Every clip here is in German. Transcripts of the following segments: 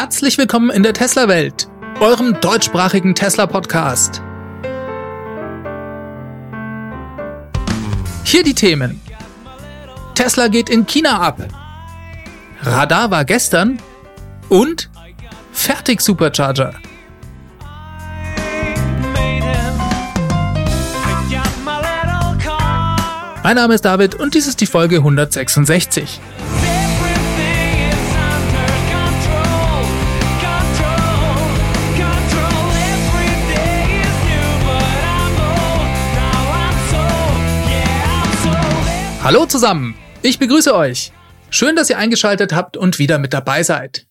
Herzlich willkommen in der Tesla-Welt, eurem deutschsprachigen Tesla-Podcast. Hier die Themen. Tesla geht in China ab. Radar war gestern und fertig Supercharger. Mein Name ist David und dies ist die Folge 166. Hallo zusammen, ich begrüße euch. Schön, dass ihr eingeschaltet habt und wieder mit dabei seid.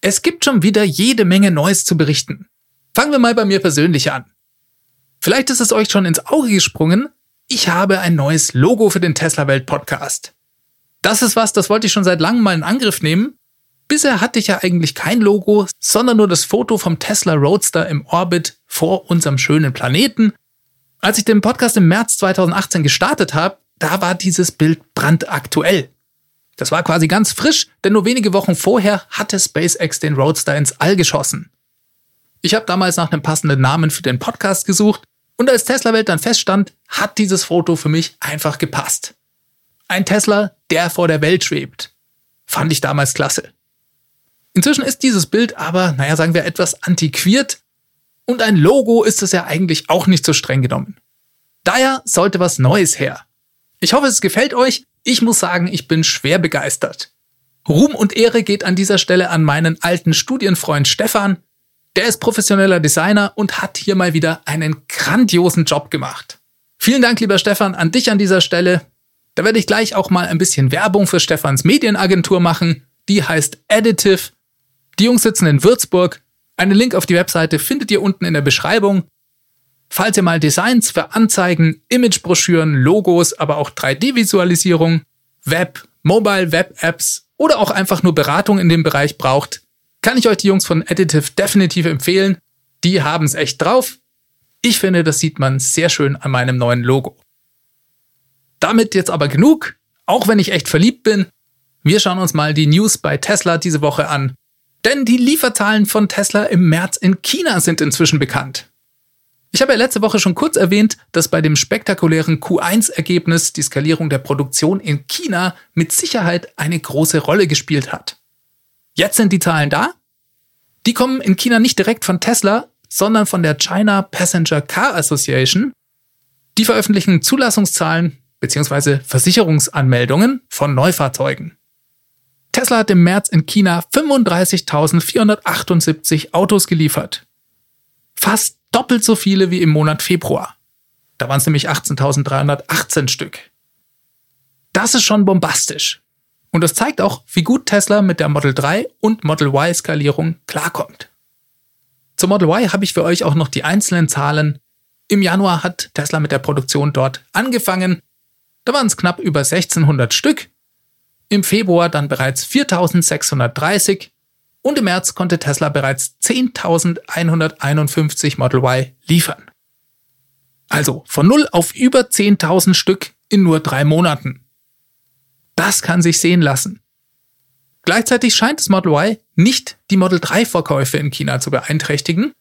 Es gibt schon wieder jede Menge Neues zu berichten. Fangen wir mal bei mir persönlich an. Vielleicht ist es euch schon ins Auge gesprungen, ich habe ein neues Logo für den Tesla Welt Podcast. Das ist was, das wollte ich schon seit langem mal in Angriff nehmen. Bisher hatte ich ja eigentlich kein Logo, sondern nur das Foto vom Tesla Roadster im Orbit vor unserem schönen Planeten. Als ich den Podcast im März 2018 gestartet habe, da war dieses Bild brandaktuell. Das war quasi ganz frisch, denn nur wenige Wochen vorher hatte SpaceX den Roadster ins All geschossen. Ich habe damals nach einem passenden Namen für den Podcast gesucht und als Tesla-Welt dann feststand, hat dieses Foto für mich einfach gepasst. Ein Tesla, der vor der Welt schwebt. Fand ich damals klasse. Inzwischen ist dieses Bild aber, naja, sagen wir, etwas antiquiert und ein Logo ist es ja eigentlich auch nicht so streng genommen. Daher sollte was Neues her. Ich hoffe, es gefällt euch. Ich muss sagen, ich bin schwer begeistert. Ruhm und Ehre geht an dieser Stelle an meinen alten Studienfreund Stefan. Der ist professioneller Designer und hat hier mal wieder einen grandiosen Job gemacht. Vielen Dank, lieber Stefan, an dich an dieser Stelle. Da werde ich gleich auch mal ein bisschen Werbung für Stefans Medienagentur machen. Die heißt Additive. Die Jungs sitzen in Würzburg. Einen Link auf die Webseite findet ihr unten in der Beschreibung. Falls ihr mal Designs für Anzeigen, Imagebroschüren, Logos, aber auch 3D-Visualisierung, Web, Mobile Web Apps oder auch einfach nur Beratung in dem Bereich braucht, kann ich euch die Jungs von Additive definitiv empfehlen. Die haben es echt drauf. Ich finde, das sieht man sehr schön an meinem neuen Logo. Damit jetzt aber genug, auch wenn ich echt verliebt bin. Wir schauen uns mal die News bei Tesla diese Woche an. Denn die Lieferzahlen von Tesla im März in China sind inzwischen bekannt. Ich habe ja letzte Woche schon kurz erwähnt, dass bei dem spektakulären Q1-Ergebnis die Skalierung der Produktion in China mit Sicherheit eine große Rolle gespielt hat. Jetzt sind die Zahlen da. Die kommen in China nicht direkt von Tesla, sondern von der China Passenger Car Association. Die veröffentlichen Zulassungszahlen bzw. Versicherungsanmeldungen von Neufahrzeugen. Tesla hat im März in China 35.478 Autos geliefert. Fast doppelt so viele wie im Monat Februar. Da waren es nämlich 18.318 Stück. Das ist schon bombastisch. Und das zeigt auch, wie gut Tesla mit der Model 3 und Model Y Skalierung klarkommt. Zum Model Y habe ich für euch auch noch die einzelnen Zahlen. Im Januar hat Tesla mit der Produktion dort angefangen. Da waren es knapp über 1600 Stück. Im Februar dann bereits 4630 und im März konnte Tesla bereits 10.151 Model Y liefern. Also von 0 auf über 10.000 Stück in nur drei Monaten. Das kann sich sehen lassen. Gleichzeitig scheint das Model Y nicht die Model 3 Verkäufe in China zu beeinträchtigen,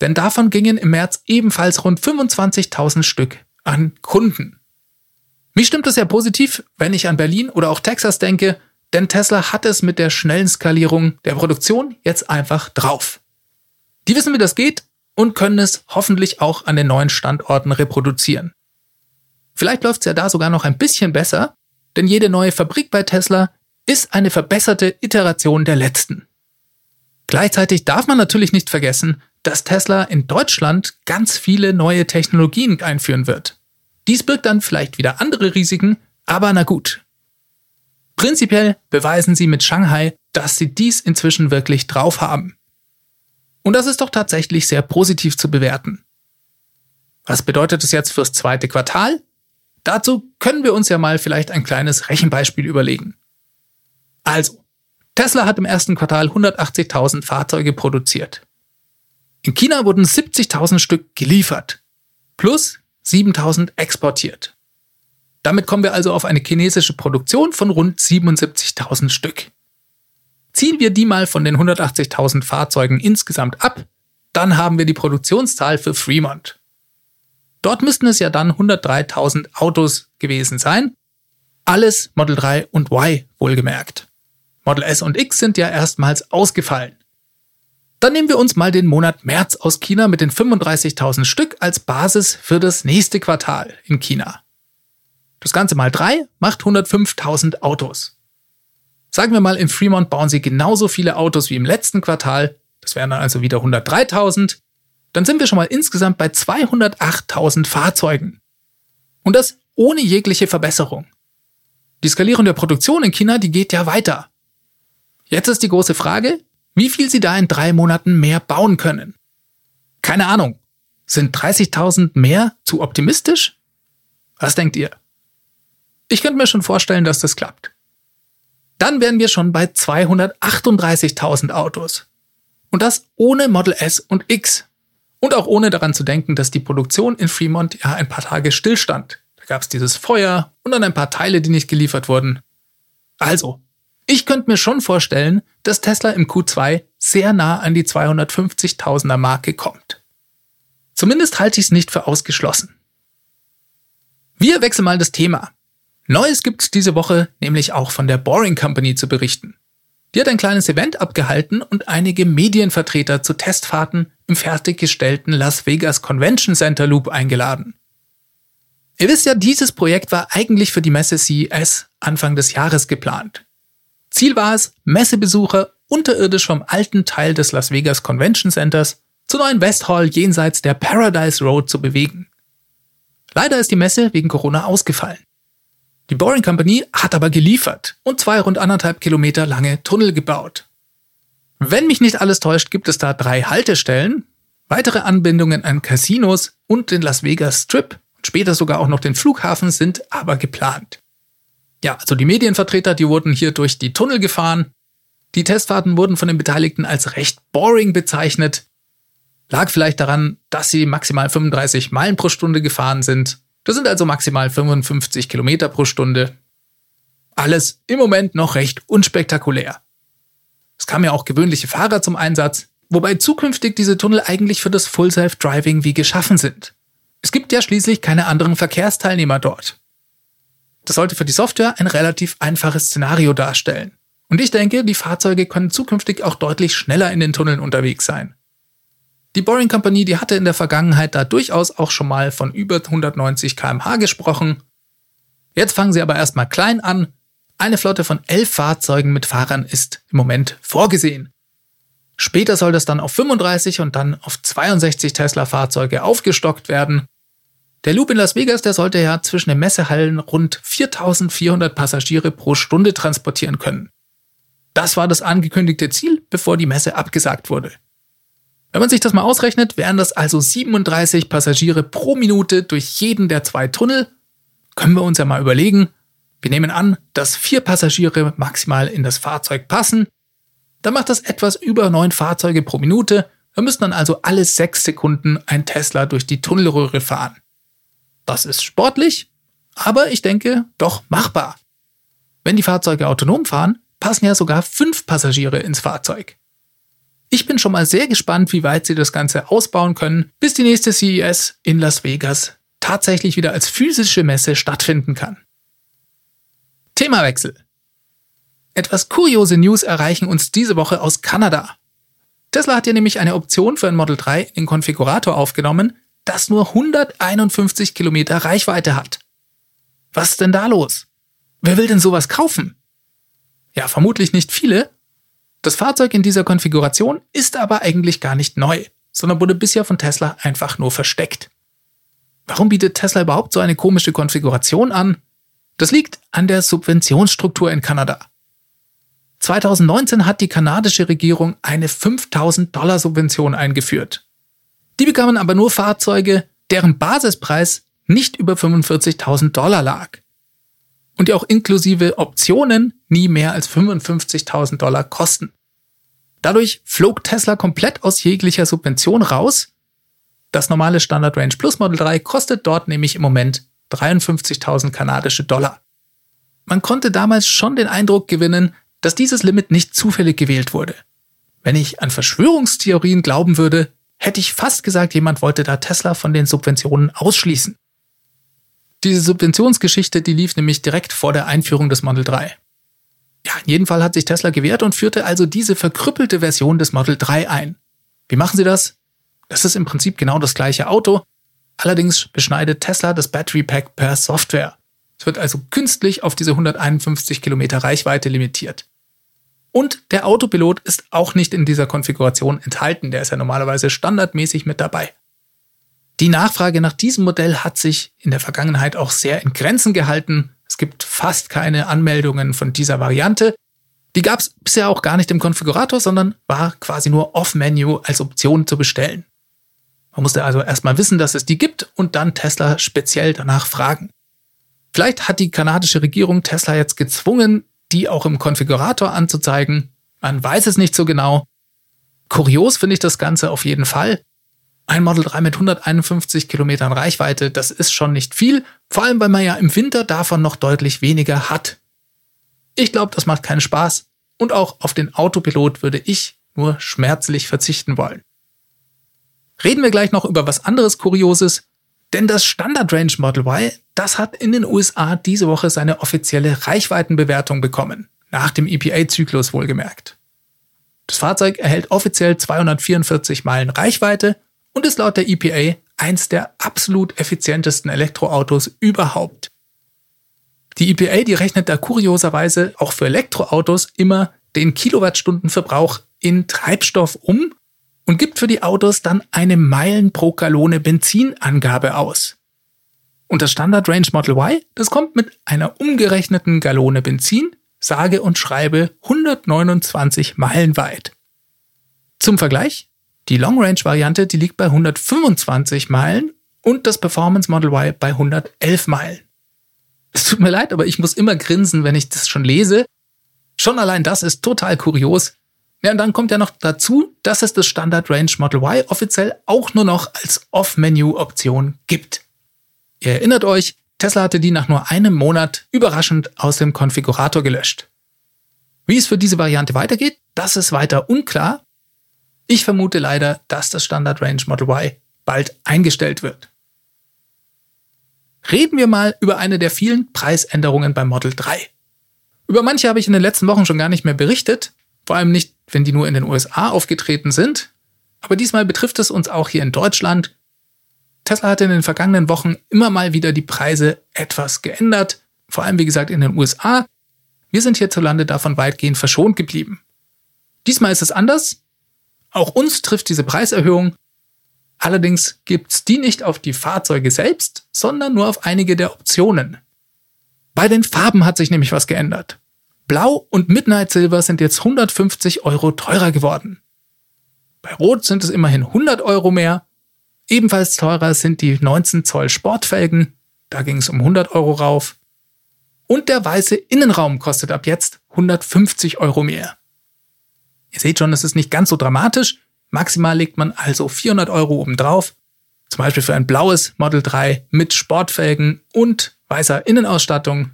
denn davon gingen im März ebenfalls rund 25.000 Stück an Kunden. Mich stimmt das sehr positiv, wenn ich an Berlin oder auch Texas denke, denn Tesla hat es mit der schnellen Skalierung der Produktion jetzt einfach drauf. Die wissen, wie das geht und können es hoffentlich auch an den neuen Standorten reproduzieren. Vielleicht läuft es ja da sogar noch ein bisschen besser, denn jede neue Fabrik bei Tesla ist eine verbesserte Iteration der letzten. Gleichzeitig darf man natürlich nicht vergessen, dass Tesla in Deutschland ganz viele neue Technologien einführen wird. Dies birgt dann vielleicht wieder andere Risiken, aber na gut, Prinzipiell beweisen sie mit Shanghai, dass sie dies inzwischen wirklich drauf haben. Und das ist doch tatsächlich sehr positiv zu bewerten. Was bedeutet es jetzt fürs zweite Quartal? Dazu können wir uns ja mal vielleicht ein kleines Rechenbeispiel überlegen. Also, Tesla hat im ersten Quartal 180.000 Fahrzeuge produziert. In China wurden 70.000 Stück geliefert, plus 7.000 exportiert. Damit kommen wir also auf eine chinesische Produktion von rund 77.000 Stück. Ziehen wir die mal von den 180.000 Fahrzeugen insgesamt ab, dann haben wir die Produktionszahl für Fremont. Dort müssten es ja dann 103.000 Autos gewesen sein. Alles Model 3 und Y wohlgemerkt. Model S und X sind ja erstmals ausgefallen. Dann nehmen wir uns mal den Monat März aus China mit den 35.000 Stück als Basis für das nächste Quartal in China. Das Ganze mal 3 macht 105.000 Autos. Sagen wir mal, in Fremont bauen sie genauso viele Autos wie im letzten Quartal, das wären dann also wieder 103.000, dann sind wir schon mal insgesamt bei 208.000 Fahrzeugen. Und das ohne jegliche Verbesserung. Die Skalierung der Produktion in China, die geht ja weiter. Jetzt ist die große Frage, wie viel sie da in drei Monaten mehr bauen können. Keine Ahnung. Sind 30.000 mehr zu optimistisch? Was denkt ihr? Ich könnte mir schon vorstellen, dass das klappt. Dann wären wir schon bei 238.000 Autos. Und das ohne Model S und X. Und auch ohne daran zu denken, dass die Produktion in Fremont ja ein paar Tage stillstand. Da gab es dieses Feuer und dann ein paar Teile, die nicht geliefert wurden. Also, ich könnte mir schon vorstellen, dass Tesla im Q2 sehr nah an die 250.000er Marke kommt. Zumindest halte ich es nicht für ausgeschlossen. Wir wechseln mal das Thema. Neues gibt's diese Woche nämlich auch von der Boring Company zu berichten. Die hat ein kleines Event abgehalten und einige Medienvertreter zu Testfahrten im fertiggestellten Las Vegas Convention Center Loop eingeladen. Ihr wisst ja, dieses Projekt war eigentlich für die Messe CES Anfang des Jahres geplant. Ziel war es, Messebesucher unterirdisch vom alten Teil des Las Vegas Convention Centers zur neuen West Hall jenseits der Paradise Road zu bewegen. Leider ist die Messe wegen Corona ausgefallen. Die Boring Company hat aber geliefert und zwei rund anderthalb Kilometer lange Tunnel gebaut. Wenn mich nicht alles täuscht, gibt es da drei Haltestellen, weitere Anbindungen an Casinos und den Las Vegas Strip und später sogar auch noch den Flughafen sind aber geplant. Ja, also die Medienvertreter, die wurden hier durch die Tunnel gefahren. Die Testfahrten wurden von den Beteiligten als recht boring bezeichnet. Lag vielleicht daran, dass sie maximal 35 Meilen pro Stunde gefahren sind. Das sind also maximal 55 Kilometer pro Stunde. Alles im Moment noch recht unspektakulär. Es kamen ja auch gewöhnliche Fahrer zum Einsatz, wobei zukünftig diese Tunnel eigentlich für das Full Self Driving wie geschaffen sind. Es gibt ja schließlich keine anderen Verkehrsteilnehmer dort. Das sollte für die Software ein relativ einfaches Szenario darstellen. Und ich denke, die Fahrzeuge können zukünftig auch deutlich schneller in den Tunneln unterwegs sein. Die Boring Company, die hatte in der Vergangenheit da durchaus auch schon mal von über 190 kmh gesprochen. Jetzt fangen sie aber erstmal klein an. Eine Flotte von elf Fahrzeugen mit Fahrern ist im Moment vorgesehen. Später soll das dann auf 35 und dann auf 62 Tesla-Fahrzeuge aufgestockt werden. Der Loop in Las Vegas, der sollte ja zwischen den Messehallen rund 4400 Passagiere pro Stunde transportieren können. Das war das angekündigte Ziel, bevor die Messe abgesagt wurde. Wenn man sich das mal ausrechnet, wären das also 37 Passagiere pro Minute durch jeden der zwei Tunnel. Können wir uns ja mal überlegen. Wir nehmen an, dass vier Passagiere maximal in das Fahrzeug passen. Dann macht das etwas über neun Fahrzeuge pro Minute. Wir müssen dann also alle sechs Sekunden ein Tesla durch die Tunnelröhre fahren. Das ist sportlich, aber ich denke doch machbar. Wenn die Fahrzeuge autonom fahren, passen ja sogar fünf Passagiere ins Fahrzeug. Ich bin schon mal sehr gespannt, wie weit sie das Ganze ausbauen können, bis die nächste CES in Las Vegas tatsächlich wieder als physische Messe stattfinden kann. Themawechsel. Etwas kuriose News erreichen uns diese Woche aus Kanada. Tesla hat ja nämlich eine Option für ein Model 3 in den Konfigurator aufgenommen, das nur 151 Kilometer Reichweite hat. Was ist denn da los? Wer will denn sowas kaufen? Ja, vermutlich nicht viele. Das Fahrzeug in dieser Konfiguration ist aber eigentlich gar nicht neu, sondern wurde bisher von Tesla einfach nur versteckt. Warum bietet Tesla überhaupt so eine komische Konfiguration an? Das liegt an der Subventionsstruktur in Kanada. 2019 hat die kanadische Regierung eine 5000 Dollar Subvention eingeführt. Die bekamen aber nur Fahrzeuge, deren Basispreis nicht über 45.000 Dollar lag. Und die auch inklusive Optionen nie mehr als 55.000 Dollar kosten. Dadurch flog Tesla komplett aus jeglicher Subvention raus. Das normale Standard Range Plus Model 3 kostet dort nämlich im Moment 53.000 kanadische Dollar. Man konnte damals schon den Eindruck gewinnen, dass dieses Limit nicht zufällig gewählt wurde. Wenn ich an Verschwörungstheorien glauben würde, hätte ich fast gesagt, jemand wollte da Tesla von den Subventionen ausschließen. Diese Subventionsgeschichte, die lief nämlich direkt vor der Einführung des Model 3. Ja, in jedem Fall hat sich Tesla gewehrt und führte also diese verkrüppelte Version des Model 3 ein. Wie machen sie das? Das ist im Prinzip genau das gleiche Auto. Allerdings beschneidet Tesla das Battery Pack per Software. Es wird also künstlich auf diese 151 Kilometer Reichweite limitiert. Und der Autopilot ist auch nicht in dieser Konfiguration enthalten. Der ist ja normalerweise standardmäßig mit dabei. Die Nachfrage nach diesem Modell hat sich in der Vergangenheit auch sehr in Grenzen gehalten. Es gibt fast keine Anmeldungen von dieser Variante. Die gab es bisher auch gar nicht im Konfigurator, sondern war quasi nur off-Menu als Option zu bestellen. Man musste also erstmal wissen, dass es die gibt und dann Tesla speziell danach fragen. Vielleicht hat die kanadische Regierung Tesla jetzt gezwungen, die auch im Konfigurator anzuzeigen. Man weiß es nicht so genau. Kurios finde ich das Ganze auf jeden Fall. Ein Model 3 mit 151 Kilometern Reichweite, das ist schon nicht viel, vor allem weil man ja im Winter davon noch deutlich weniger hat. Ich glaube, das macht keinen Spaß und auch auf den Autopilot würde ich nur schmerzlich verzichten wollen. Reden wir gleich noch über was anderes Kurioses, denn das Standard Range Model Y, das hat in den USA diese Woche seine offizielle Reichweitenbewertung bekommen, nach dem EPA-Zyklus wohlgemerkt. Das Fahrzeug erhält offiziell 244 Meilen Reichweite und ist laut der EPA eins der absolut effizientesten Elektroautos überhaupt. Die EPA, die rechnet da kurioserweise auch für Elektroautos immer den Kilowattstundenverbrauch in Treibstoff um und gibt für die Autos dann eine Meilen pro Gallone Benzinangabe aus. Und das Standard Range Model Y, das kommt mit einer umgerechneten Gallone Benzin, sage und schreibe 129 Meilen weit. Zum Vergleich, die Long Range Variante, die liegt bei 125 Meilen und das Performance Model Y bei 111 Meilen. Es tut mir leid, aber ich muss immer grinsen, wenn ich das schon lese. Schon allein das ist total kurios. Ja, und dann kommt ja noch dazu, dass es das Standard Range Model Y offiziell auch nur noch als Off-Menu-Option gibt. Ihr erinnert euch, Tesla hatte die nach nur einem Monat überraschend aus dem Konfigurator gelöscht. Wie es für diese Variante weitergeht, das ist weiter unklar. Ich vermute leider, dass das Standard Range Model Y bald eingestellt wird. Reden wir mal über eine der vielen Preisänderungen beim Model 3. Über manche habe ich in den letzten Wochen schon gar nicht mehr berichtet, vor allem nicht, wenn die nur in den USA aufgetreten sind. Aber diesmal betrifft es uns auch hier in Deutschland. Tesla hat in den vergangenen Wochen immer mal wieder die Preise etwas geändert, vor allem wie gesagt in den USA. Wir sind hierzulande davon weitgehend verschont geblieben. Diesmal ist es anders. Auch uns trifft diese Preiserhöhung. Allerdings gibt's die nicht auf die Fahrzeuge selbst, sondern nur auf einige der Optionen. Bei den Farben hat sich nämlich was geändert. Blau und Midnight Silver sind jetzt 150 Euro teurer geworden. Bei Rot sind es immerhin 100 Euro mehr. Ebenfalls teurer sind die 19 Zoll Sportfelgen. Da ging es um 100 Euro rauf. Und der weiße Innenraum kostet ab jetzt 150 Euro mehr. Ihr seht schon, es ist nicht ganz so dramatisch. Maximal legt man also 400 Euro obendrauf. Zum Beispiel für ein blaues Model 3 mit Sportfelgen und weißer Innenausstattung.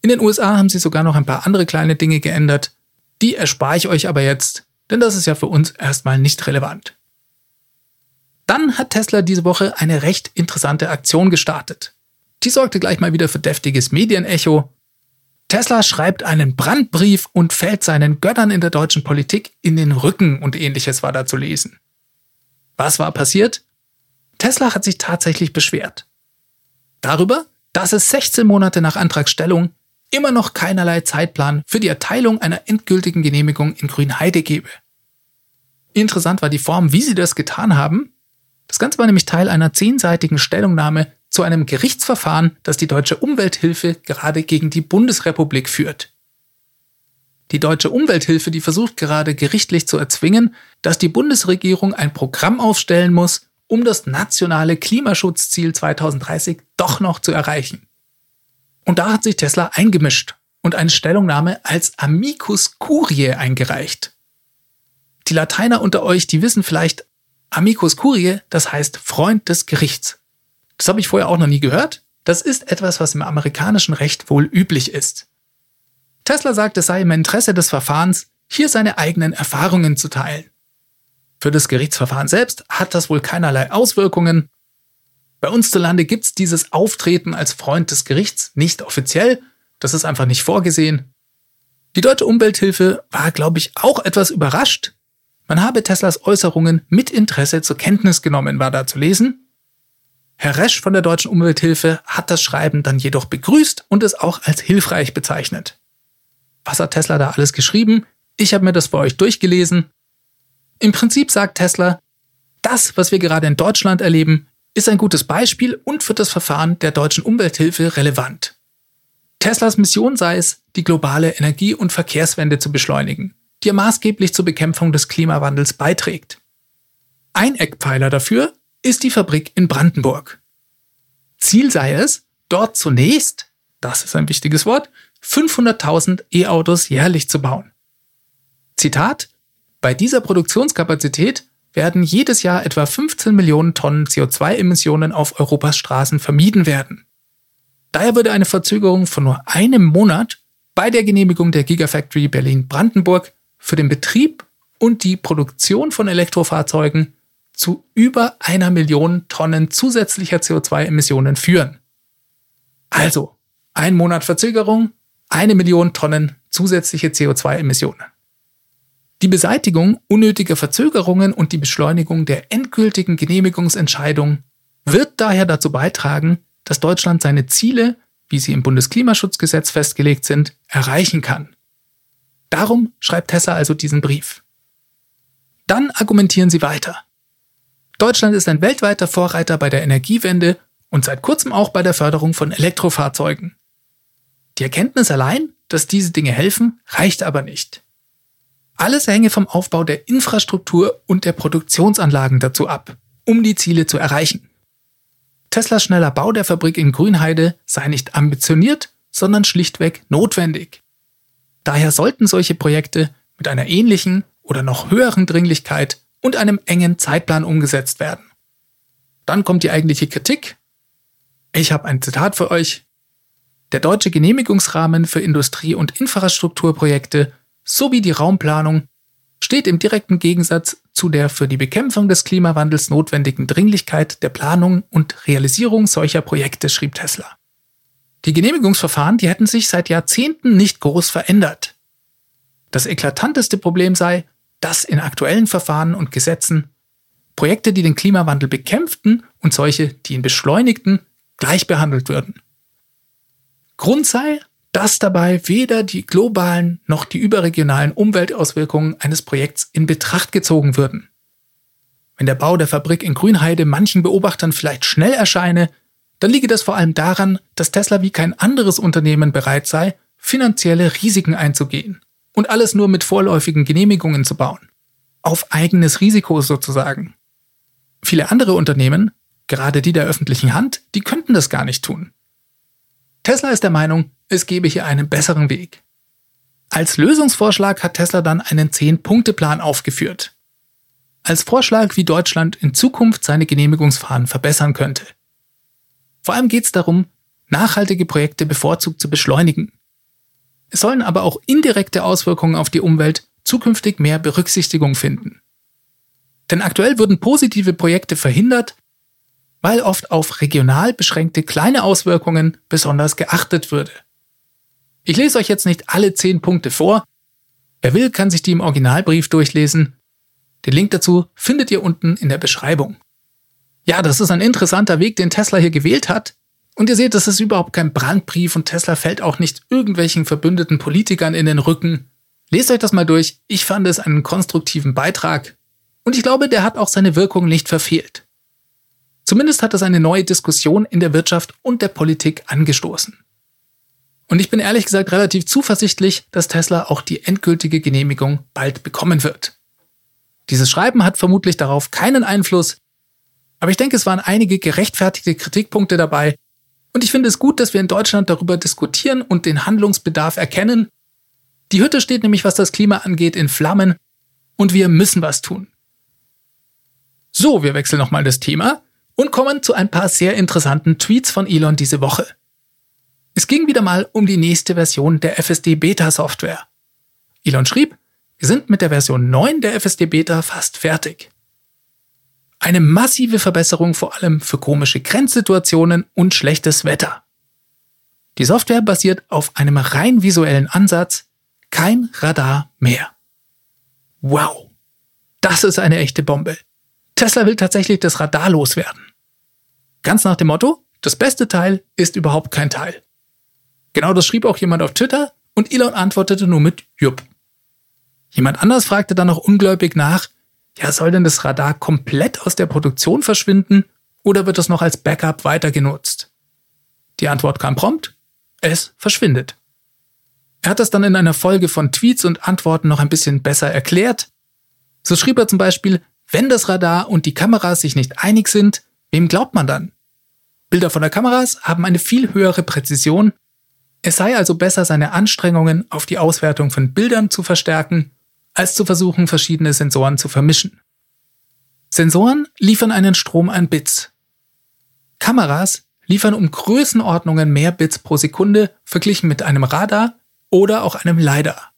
In den USA haben sie sogar noch ein paar andere kleine Dinge geändert. Die erspare ich euch aber jetzt, denn das ist ja für uns erstmal nicht relevant. Dann hat Tesla diese Woche eine recht interessante Aktion gestartet. Die sorgte gleich mal wieder für deftiges Medienecho Tesla schreibt einen Brandbrief und fällt seinen Göttern in der deutschen Politik in den Rücken und ähnliches war da zu lesen. Was war passiert? Tesla hat sich tatsächlich beschwert. Darüber, dass es 16 Monate nach Antragstellung immer noch keinerlei Zeitplan für die Erteilung einer endgültigen Genehmigung in Grünheide gebe. Interessant war die Form, wie sie das getan haben. Das Ganze war nämlich Teil einer zehnseitigen Stellungnahme zu einem Gerichtsverfahren, das die deutsche Umwelthilfe gerade gegen die Bundesrepublik führt. Die deutsche Umwelthilfe, die versucht gerade gerichtlich zu erzwingen, dass die Bundesregierung ein Programm aufstellen muss, um das nationale Klimaschutzziel 2030 doch noch zu erreichen. Und da hat sich Tesla eingemischt und eine Stellungnahme als Amicus Curiae eingereicht. Die Lateiner unter euch, die wissen vielleicht, Amicus Curiae, das heißt Freund des Gerichts. Das habe ich vorher auch noch nie gehört. Das ist etwas, was im amerikanischen Recht wohl üblich ist. Tesla sagt, es sei im Interesse des Verfahrens, hier seine eigenen Erfahrungen zu teilen. Für das Gerichtsverfahren selbst hat das wohl keinerlei Auswirkungen. Bei uns zu Lande gibt's dieses Auftreten als Freund des Gerichts nicht offiziell, das ist einfach nicht vorgesehen. Die deutsche Umwelthilfe war, glaube ich, auch etwas überrascht. Man habe Teslas Äußerungen mit Interesse zur Kenntnis genommen, war da zu lesen. Herr Resch von der deutschen Umwelthilfe hat das Schreiben dann jedoch begrüßt und es auch als hilfreich bezeichnet. Was hat Tesla da alles geschrieben? Ich habe mir das für euch durchgelesen. Im Prinzip sagt Tesla, das, was wir gerade in Deutschland erleben, ist ein gutes Beispiel und für das Verfahren der deutschen Umwelthilfe relevant. Teslas Mission sei es, die globale Energie- und Verkehrswende zu beschleunigen, die maßgeblich zur Bekämpfung des Klimawandels beiträgt. Ein Eckpfeiler dafür ist die Fabrik in Brandenburg. Ziel sei es, dort zunächst, das ist ein wichtiges Wort, 500.000 E-Autos jährlich zu bauen. Zitat, bei dieser Produktionskapazität werden jedes Jahr etwa 15 Millionen Tonnen CO2-Emissionen auf Europas Straßen vermieden werden. Daher würde eine Verzögerung von nur einem Monat bei der Genehmigung der Gigafactory Berlin-Brandenburg für den Betrieb und die Produktion von Elektrofahrzeugen zu über einer Million Tonnen zusätzlicher CO2-Emissionen führen. Also, ein Monat Verzögerung, eine Million Tonnen zusätzliche CO2-Emissionen. Die Beseitigung unnötiger Verzögerungen und die Beschleunigung der endgültigen Genehmigungsentscheidung wird daher dazu beitragen, dass Deutschland seine Ziele, wie sie im Bundesklimaschutzgesetz festgelegt sind, erreichen kann. Darum schreibt Tessa also diesen Brief. Dann argumentieren sie weiter. Deutschland ist ein weltweiter Vorreiter bei der Energiewende und seit kurzem auch bei der Förderung von Elektrofahrzeugen. Die Erkenntnis allein, dass diese Dinge helfen, reicht aber nicht. Alles hänge vom Aufbau der Infrastruktur und der Produktionsanlagen dazu ab, um die Ziele zu erreichen. Teslas schneller Bau der Fabrik in Grünheide sei nicht ambitioniert, sondern schlichtweg notwendig. Daher sollten solche Projekte mit einer ähnlichen oder noch höheren Dringlichkeit und einem engen Zeitplan umgesetzt werden. Dann kommt die eigentliche Kritik. Ich habe ein Zitat für euch. Der deutsche Genehmigungsrahmen für Industrie- und Infrastrukturprojekte sowie die Raumplanung steht im direkten Gegensatz zu der für die Bekämpfung des Klimawandels notwendigen Dringlichkeit der Planung und Realisierung solcher Projekte, schrieb Tesla. Die Genehmigungsverfahren, die hätten sich seit Jahrzehnten nicht groß verändert. Das eklatanteste Problem sei, dass in aktuellen Verfahren und Gesetzen Projekte, die den Klimawandel bekämpften und solche, die ihn beschleunigten, gleich behandelt würden. Grund sei, dass dabei weder die globalen noch die überregionalen Umweltauswirkungen eines Projekts in Betracht gezogen würden. Wenn der Bau der Fabrik in Grünheide manchen Beobachtern vielleicht schnell erscheine, dann liege das vor allem daran, dass Tesla wie kein anderes Unternehmen bereit sei, finanzielle Risiken einzugehen und alles nur mit vorläufigen Genehmigungen zu bauen. Auf eigenes Risiko sozusagen. Viele andere Unternehmen, gerade die der öffentlichen Hand, die könnten das gar nicht tun. Tesla ist der Meinung, es gebe hier einen besseren Weg. Als Lösungsvorschlag hat Tesla dann einen 10-Punkte-Plan aufgeführt. Als Vorschlag, wie Deutschland in Zukunft seine Genehmigungsfahren verbessern könnte. Vor allem geht es darum, nachhaltige Projekte bevorzugt zu beschleunigen. Es sollen aber auch indirekte Auswirkungen auf die Umwelt zukünftig mehr Berücksichtigung finden. Denn aktuell würden positive Projekte verhindert, weil oft auf regional beschränkte kleine Auswirkungen besonders geachtet würde. Ich lese euch jetzt nicht alle zehn Punkte vor. Wer will, kann sich die im Originalbrief durchlesen. Den Link dazu findet ihr unten in der Beschreibung. Ja, das ist ein interessanter Weg, den Tesla hier gewählt hat. Und ihr seht, das ist überhaupt kein Brandbrief und Tesla fällt auch nicht irgendwelchen verbündeten Politikern in den Rücken. Lest euch das mal durch. Ich fand es einen konstruktiven Beitrag. Und ich glaube, der hat auch seine Wirkung nicht verfehlt. Zumindest hat es eine neue Diskussion in der Wirtschaft und der Politik angestoßen. Und ich bin ehrlich gesagt relativ zuversichtlich, dass Tesla auch die endgültige Genehmigung bald bekommen wird. Dieses Schreiben hat vermutlich darauf keinen Einfluss, aber ich denke, es waren einige gerechtfertigte Kritikpunkte dabei und ich finde es gut, dass wir in Deutschland darüber diskutieren und den Handlungsbedarf erkennen. Die Hütte steht nämlich, was das Klima angeht, in Flammen und wir müssen was tun. So, wir wechseln nochmal das Thema und kommen zu ein paar sehr interessanten Tweets von Elon diese Woche. Es ging wieder mal um die nächste Version der FSD Beta Software. Elon schrieb, wir sind mit der Version 9 der FSD Beta fast fertig. Eine massive Verbesserung vor allem für komische Grenzsituationen und schlechtes Wetter. Die Software basiert auf einem rein visuellen Ansatz, kein Radar mehr. Wow, das ist eine echte Bombe. Tesla will tatsächlich das Radar loswerden. Ganz nach dem Motto, das beste Teil ist überhaupt kein Teil. Genau das schrieb auch jemand auf Twitter und Elon antwortete nur mit Jupp. Jemand anders fragte dann noch ungläubig nach, ja, soll denn das Radar komplett aus der Produktion verschwinden oder wird es noch als Backup weiter genutzt? Die Antwort kam prompt, es verschwindet. Er hat das dann in einer Folge von Tweets und Antworten noch ein bisschen besser erklärt. So schrieb er zum Beispiel, wenn das Radar und die Kameras sich nicht einig sind, wem glaubt man dann? Bilder von der Kameras haben eine viel höhere Präzision. Es sei also besser, seine Anstrengungen auf die Auswertung von Bildern zu verstärken, als zu versuchen, verschiedene Sensoren zu vermischen. Sensoren liefern einen Strom an Bits. Kameras liefern um Größenordnungen mehr Bits pro Sekunde verglichen mit einem Radar oder auch einem LiDAR.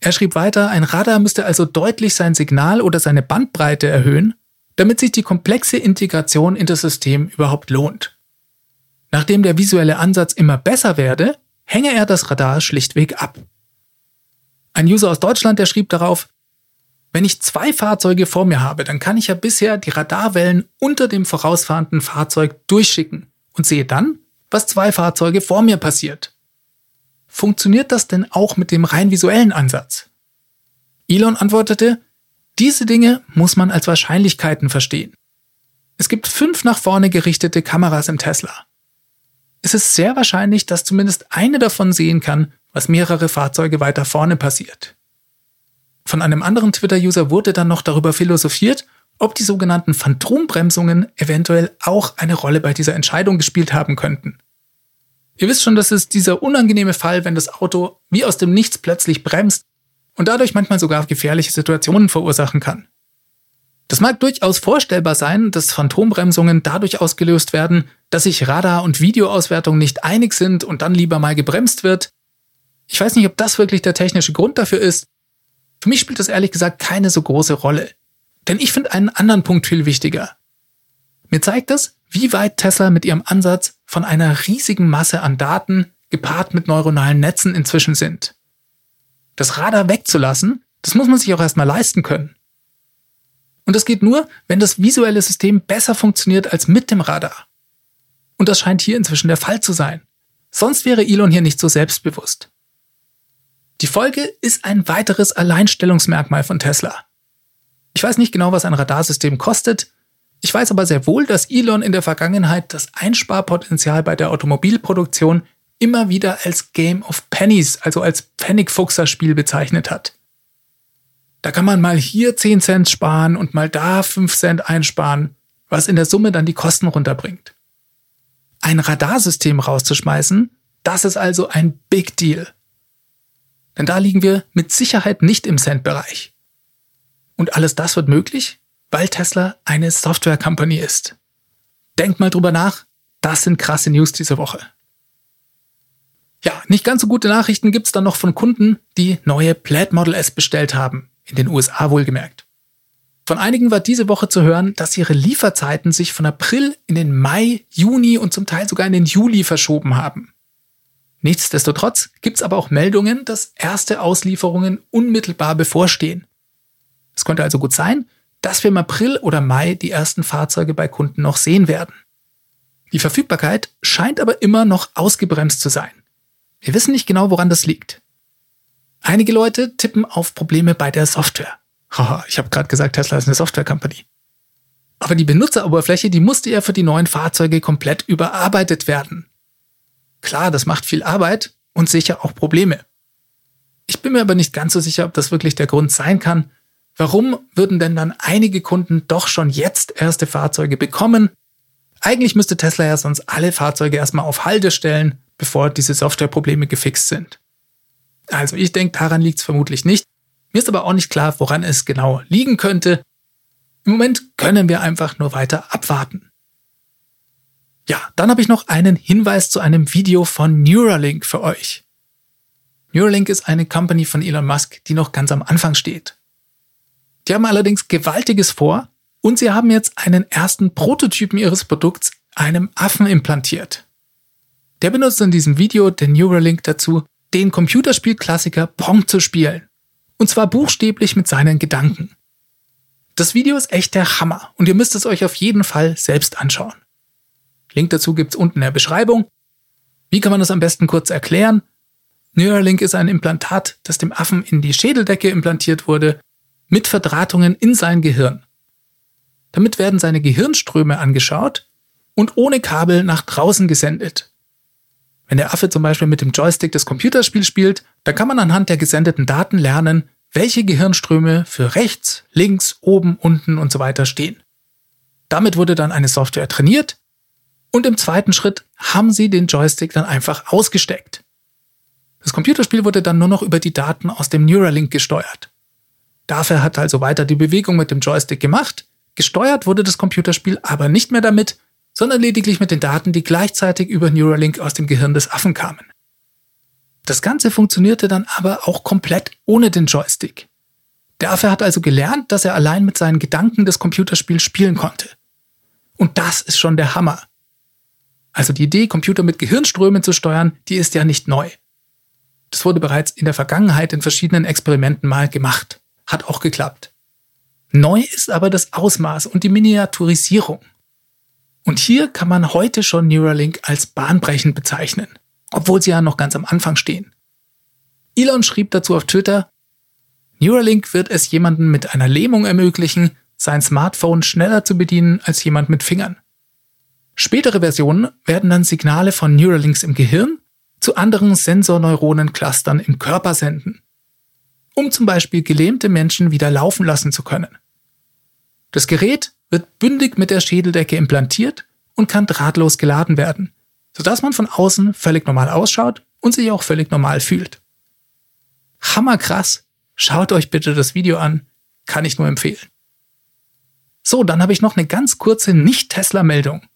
Er schrieb weiter, ein Radar müsste also deutlich sein Signal oder seine Bandbreite erhöhen, damit sich die komplexe Integration in das System überhaupt lohnt. Nachdem der visuelle Ansatz immer besser werde, hänge er das Radar schlichtweg ab. Ein User aus Deutschland, der schrieb darauf, wenn ich zwei Fahrzeuge vor mir habe, dann kann ich ja bisher die Radarwellen unter dem vorausfahrenden Fahrzeug durchschicken und sehe dann, was zwei Fahrzeuge vor mir passiert. Funktioniert das denn auch mit dem rein visuellen Ansatz? Elon antwortete, diese Dinge muss man als Wahrscheinlichkeiten verstehen. Es gibt fünf nach vorne gerichtete Kameras im Tesla. Es ist sehr wahrscheinlich, dass zumindest eine davon sehen kann, was mehrere Fahrzeuge weiter vorne passiert. Von einem anderen Twitter-User wurde dann noch darüber philosophiert, ob die sogenannten Phantombremsungen eventuell auch eine Rolle bei dieser Entscheidung gespielt haben könnten. Ihr wisst schon, das ist dieser unangenehme Fall, wenn das Auto wie aus dem Nichts plötzlich bremst und dadurch manchmal sogar gefährliche Situationen verursachen kann. Das mag durchaus vorstellbar sein, dass Phantombremsungen dadurch ausgelöst werden, dass sich Radar- und Videoauswertung nicht einig sind und dann lieber mal gebremst wird. Ich weiß nicht, ob das wirklich der technische Grund dafür ist, für mich spielt das ehrlich gesagt keine so große Rolle. Denn ich finde einen anderen Punkt viel wichtiger. Mir zeigt es, wie weit Tesla mit ihrem Ansatz von einer riesigen Masse an Daten gepaart mit neuronalen Netzen inzwischen sind. Das Radar wegzulassen, das muss man sich auch erstmal leisten können. Und das geht nur, wenn das visuelle System besser funktioniert als mit dem Radar. Und das scheint hier inzwischen der Fall zu sein. Sonst wäre Elon hier nicht so selbstbewusst. Die Folge ist ein weiteres Alleinstellungsmerkmal von Tesla. Ich weiß nicht genau, was ein Radarsystem kostet. Ich weiß aber sehr wohl, dass Elon in der Vergangenheit das Einsparpotenzial bei der Automobilproduktion immer wieder als Game of Pennies, also als Pfennigfuchser-Spiel bezeichnet hat. Da kann man mal hier 10 Cent sparen und mal da 5 Cent einsparen, was in der Summe dann die Kosten runterbringt. Ein Radarsystem rauszuschmeißen, das ist also ein Big Deal. Denn da liegen wir mit Sicherheit nicht im Cent-Bereich. Und alles das wird möglich, weil Tesla eine Software-Company ist. Denkt mal drüber nach, das sind krasse News diese Woche. Ja, nicht ganz so gute Nachrichten gibt's dann noch von Kunden, die neue Plaid Model S bestellt haben, in den USA wohlgemerkt. Von einigen war diese Woche zu hören, dass ihre Lieferzeiten sich von April in den Mai, Juni und zum Teil sogar in den Juli verschoben haben. Nichtsdestotrotz gibt es aber auch Meldungen, dass erste Auslieferungen unmittelbar bevorstehen. Es könnte also gut sein, dass wir im April oder Mai die ersten Fahrzeuge bei Kunden noch sehen werden. Die Verfügbarkeit scheint aber immer noch ausgebremst zu sein. Wir wissen nicht genau, woran das liegt. Einige Leute tippen auf Probleme bei der Software. Haha, ich habe gerade gesagt, Tesla ist eine Software-Company. Aber die Benutzeroberfläche, die musste ja für die neuen Fahrzeuge komplett überarbeitet werden. Klar, das macht viel Arbeit und sicher auch Probleme. Ich bin mir aber nicht ganz so sicher, ob das wirklich der Grund sein kann. Warum würden denn dann einige Kunden doch schon jetzt erste Fahrzeuge bekommen? Eigentlich müsste Tesla ja sonst alle Fahrzeuge erstmal auf Halde stellen, bevor diese Softwareprobleme gefixt sind. Also ich denke, daran liegt es vermutlich nicht. Mir ist aber auch nicht klar, woran es genau liegen könnte. Im Moment können wir einfach nur weiter abwarten. Ja, dann habe ich noch einen Hinweis zu einem Video von Neuralink für euch. Neuralink ist eine Company von Elon Musk, die noch ganz am Anfang steht. Die haben allerdings Gewaltiges vor und sie haben jetzt einen ersten Prototypen ihres Produkts einem Affen implantiert. Der benutzt in diesem Video den Neuralink dazu, den Computerspielklassiker Pong zu spielen. Und zwar buchstäblich mit seinen Gedanken. Das Video ist echt der Hammer und ihr müsst es euch auf jeden Fall selbst anschauen. Link dazu gibt's unten in der Beschreibung. Wie kann man das am besten kurz erklären? Neuralink ist ein Implantat, das dem Affen in die Schädeldecke implantiert wurde, mit Verdrahtungen in sein Gehirn. Damit werden seine Gehirnströme angeschaut und ohne Kabel nach draußen gesendet. Wenn der Affe zum Beispiel mit dem Joystick das Computerspiel spielt, dann kann man anhand der gesendeten Daten lernen, welche Gehirnströme für rechts, links, oben, unten und so weiter stehen. Damit wurde dann eine Software trainiert und im zweiten Schritt haben sie den Joystick dann einfach ausgesteckt. Das Computerspiel wurde dann nur noch über die Daten aus dem Neuralink gesteuert. Dafür hat also weiter die Bewegung mit dem Joystick gemacht, gesteuert wurde das Computerspiel aber nicht mehr damit, sondern lediglich mit den Daten, die gleichzeitig über Neuralink aus dem Gehirn des Affen kamen. Das Ganze funktionierte dann aber auch komplett ohne den Joystick. Der Affe hat also gelernt, dass er allein mit seinen Gedanken das Computerspiel spielen konnte. Und das ist schon der Hammer. Also die Idee, Computer mit Gehirnströmen zu steuern, die ist ja nicht neu. Das wurde bereits in der Vergangenheit in verschiedenen Experimenten mal gemacht. Hat auch geklappt. Neu ist aber das Ausmaß und die Miniaturisierung. Und hier kann man heute schon Neuralink als bahnbrechend bezeichnen, obwohl sie ja noch ganz am Anfang stehen. Elon schrieb dazu auf Twitter, Neuralink wird es jemandem mit einer Lähmung ermöglichen, sein Smartphone schneller zu bedienen als jemand mit Fingern. Spätere Versionen werden dann Signale von Neuralinks im Gehirn zu anderen Sensorneuronenclustern im Körper senden, um zum Beispiel gelähmte Menschen wieder laufen lassen zu können. Das Gerät wird bündig mit der Schädeldecke implantiert und kann drahtlos geladen werden, sodass man von außen völlig normal ausschaut und sich auch völlig normal fühlt. Hammerkrass! Schaut euch bitte das Video an, kann ich nur empfehlen. So, dann habe ich noch eine ganz kurze Nicht-Tesla-Meldung.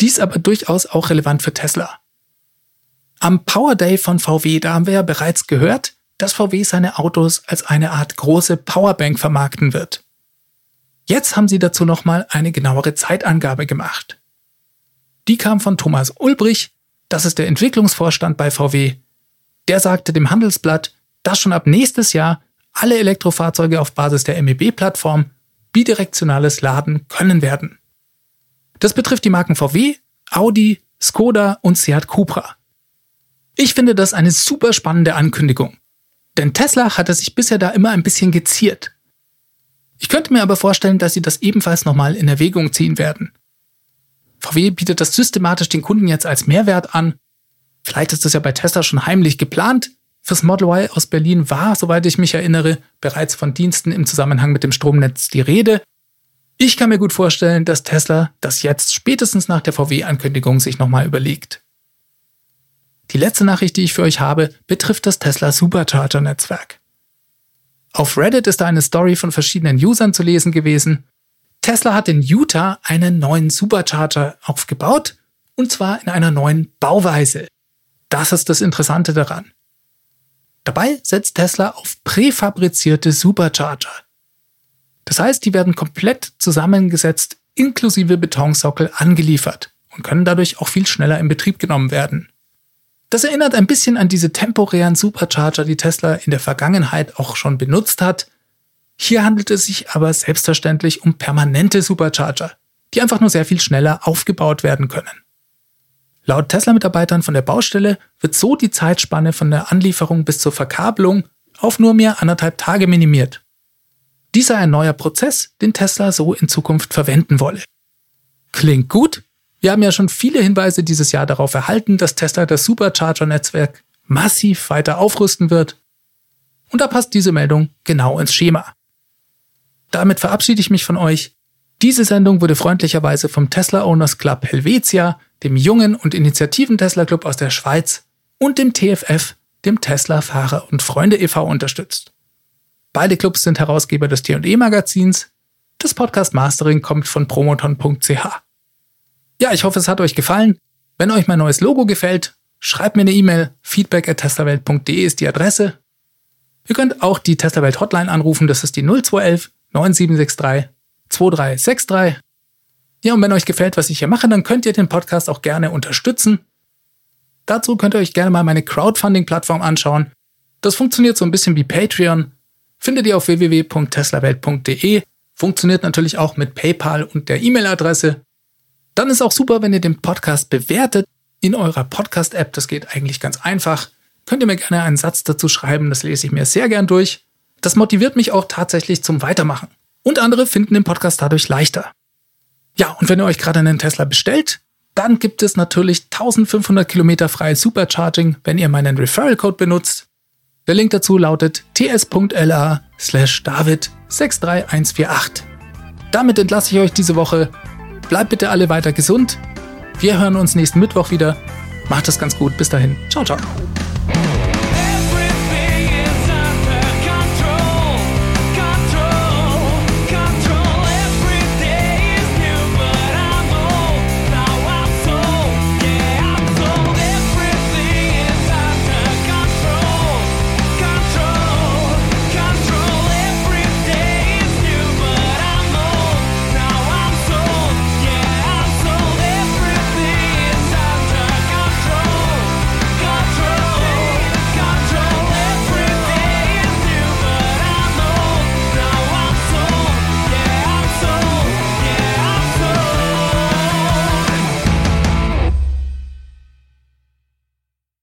Dies aber durchaus auch relevant für Tesla. Am Power Day von VW, da haben wir ja bereits gehört, dass VW seine Autos als eine Art große Powerbank vermarkten wird. Jetzt haben sie dazu nochmal eine genauere Zeitangabe gemacht. Die kam von Thomas Ulbrich, das ist der Entwicklungsvorstand bei VW. Der sagte dem Handelsblatt, dass schon ab nächstes Jahr alle Elektrofahrzeuge auf Basis der MEB-Plattform bidirektionales Laden können werden. Das betrifft die Marken VW, Audi, Skoda und Seat Cupra. Ich finde das eine super spannende Ankündigung. Denn Tesla hatte sich bisher da immer ein bisschen geziert. Ich könnte mir aber vorstellen, dass sie das ebenfalls nochmal in Erwägung ziehen werden. VW bietet das systematisch den Kunden jetzt als Mehrwert an. Vielleicht ist das ja bei Tesla schon heimlich geplant. Fürs Model Y aus Berlin war, soweit ich mich erinnere, bereits von Diensten im Zusammenhang mit dem Stromnetz die Rede. Ich kann mir gut vorstellen, dass Tesla das jetzt spätestens nach der VW-Ankündigung sich nochmal überlegt. Die letzte Nachricht, die ich für euch habe, betrifft das Tesla Supercharger-Netzwerk. Auf Reddit ist da eine Story von verschiedenen Usern zu lesen gewesen. Tesla hat in Utah einen neuen Supercharger aufgebaut, und zwar in einer neuen Bauweise. Das ist das Interessante daran. Dabei setzt Tesla auf präfabrizierte Supercharger. Das heißt, die werden komplett zusammengesetzt, inklusive Betonsockel angeliefert und können dadurch auch viel schneller in Betrieb genommen werden. Das erinnert ein bisschen an diese temporären Supercharger, die Tesla in der Vergangenheit auch schon benutzt hat. Hier handelt es sich aber selbstverständlich um permanente Supercharger, die einfach nur sehr viel schneller aufgebaut werden können. Laut Tesla-Mitarbeitern von der Baustelle wird so die Zeitspanne von der Anlieferung bis zur Verkabelung auf nur mehr anderthalb Tage minimiert. Dies sei ein neuer Prozess, den Tesla so in Zukunft verwenden wolle. Klingt gut? Wir haben ja schon viele Hinweise dieses Jahr darauf erhalten, dass Tesla das Supercharger-Netzwerk massiv weiter aufrüsten wird. Und da passt diese Meldung genau ins Schema. Damit verabschiede ich mich von euch. Diese Sendung wurde freundlicherweise vom Tesla Owners Club Helvetia, dem jungen und Initiativen Tesla Club aus der Schweiz und dem TFF, dem Tesla Fahrer und Freunde e.V. unterstützt. Beide Clubs sind Herausgeber des T&E Magazins. Das Podcast Mastering kommt von promoton.ch. Ja, ich hoffe, es hat euch gefallen. Wenn euch mein neues Logo gefällt, schreibt mir eine E-Mail. feedback.testerwelt.de ist die Adresse. Ihr könnt auch die Testerwelt Hotline anrufen. Das ist die 0211 9763 2363. Ja, und wenn euch gefällt, was ich hier mache, dann könnt ihr den Podcast auch gerne unterstützen. Dazu könnt ihr euch gerne mal meine Crowdfunding-Plattform anschauen. Das funktioniert so ein bisschen wie Patreon. Findet ihr auf www.teslawelt.de. Funktioniert natürlich auch mit PayPal und der E-Mail-Adresse. Dann ist auch super, wenn ihr den Podcast bewertet in eurer Podcast-App. Das geht eigentlich ganz einfach. Könnt ihr mir gerne einen Satz dazu schreiben, das lese ich mir sehr gern durch. Das motiviert mich auch tatsächlich zum Weitermachen. Und andere finden den Podcast dadurch leichter. Ja, und wenn ihr euch gerade einen Tesla bestellt, dann gibt es natürlich 1500 Kilometer freies Supercharging, wenn ihr meinen Referral-Code benutzt. Der Link dazu lautet ts.la slash david63148. Damit entlasse ich euch diese Woche. Bleibt bitte alle weiter gesund. Wir hören uns nächsten Mittwoch wieder. Macht es ganz gut. Bis dahin. Ciao, ciao.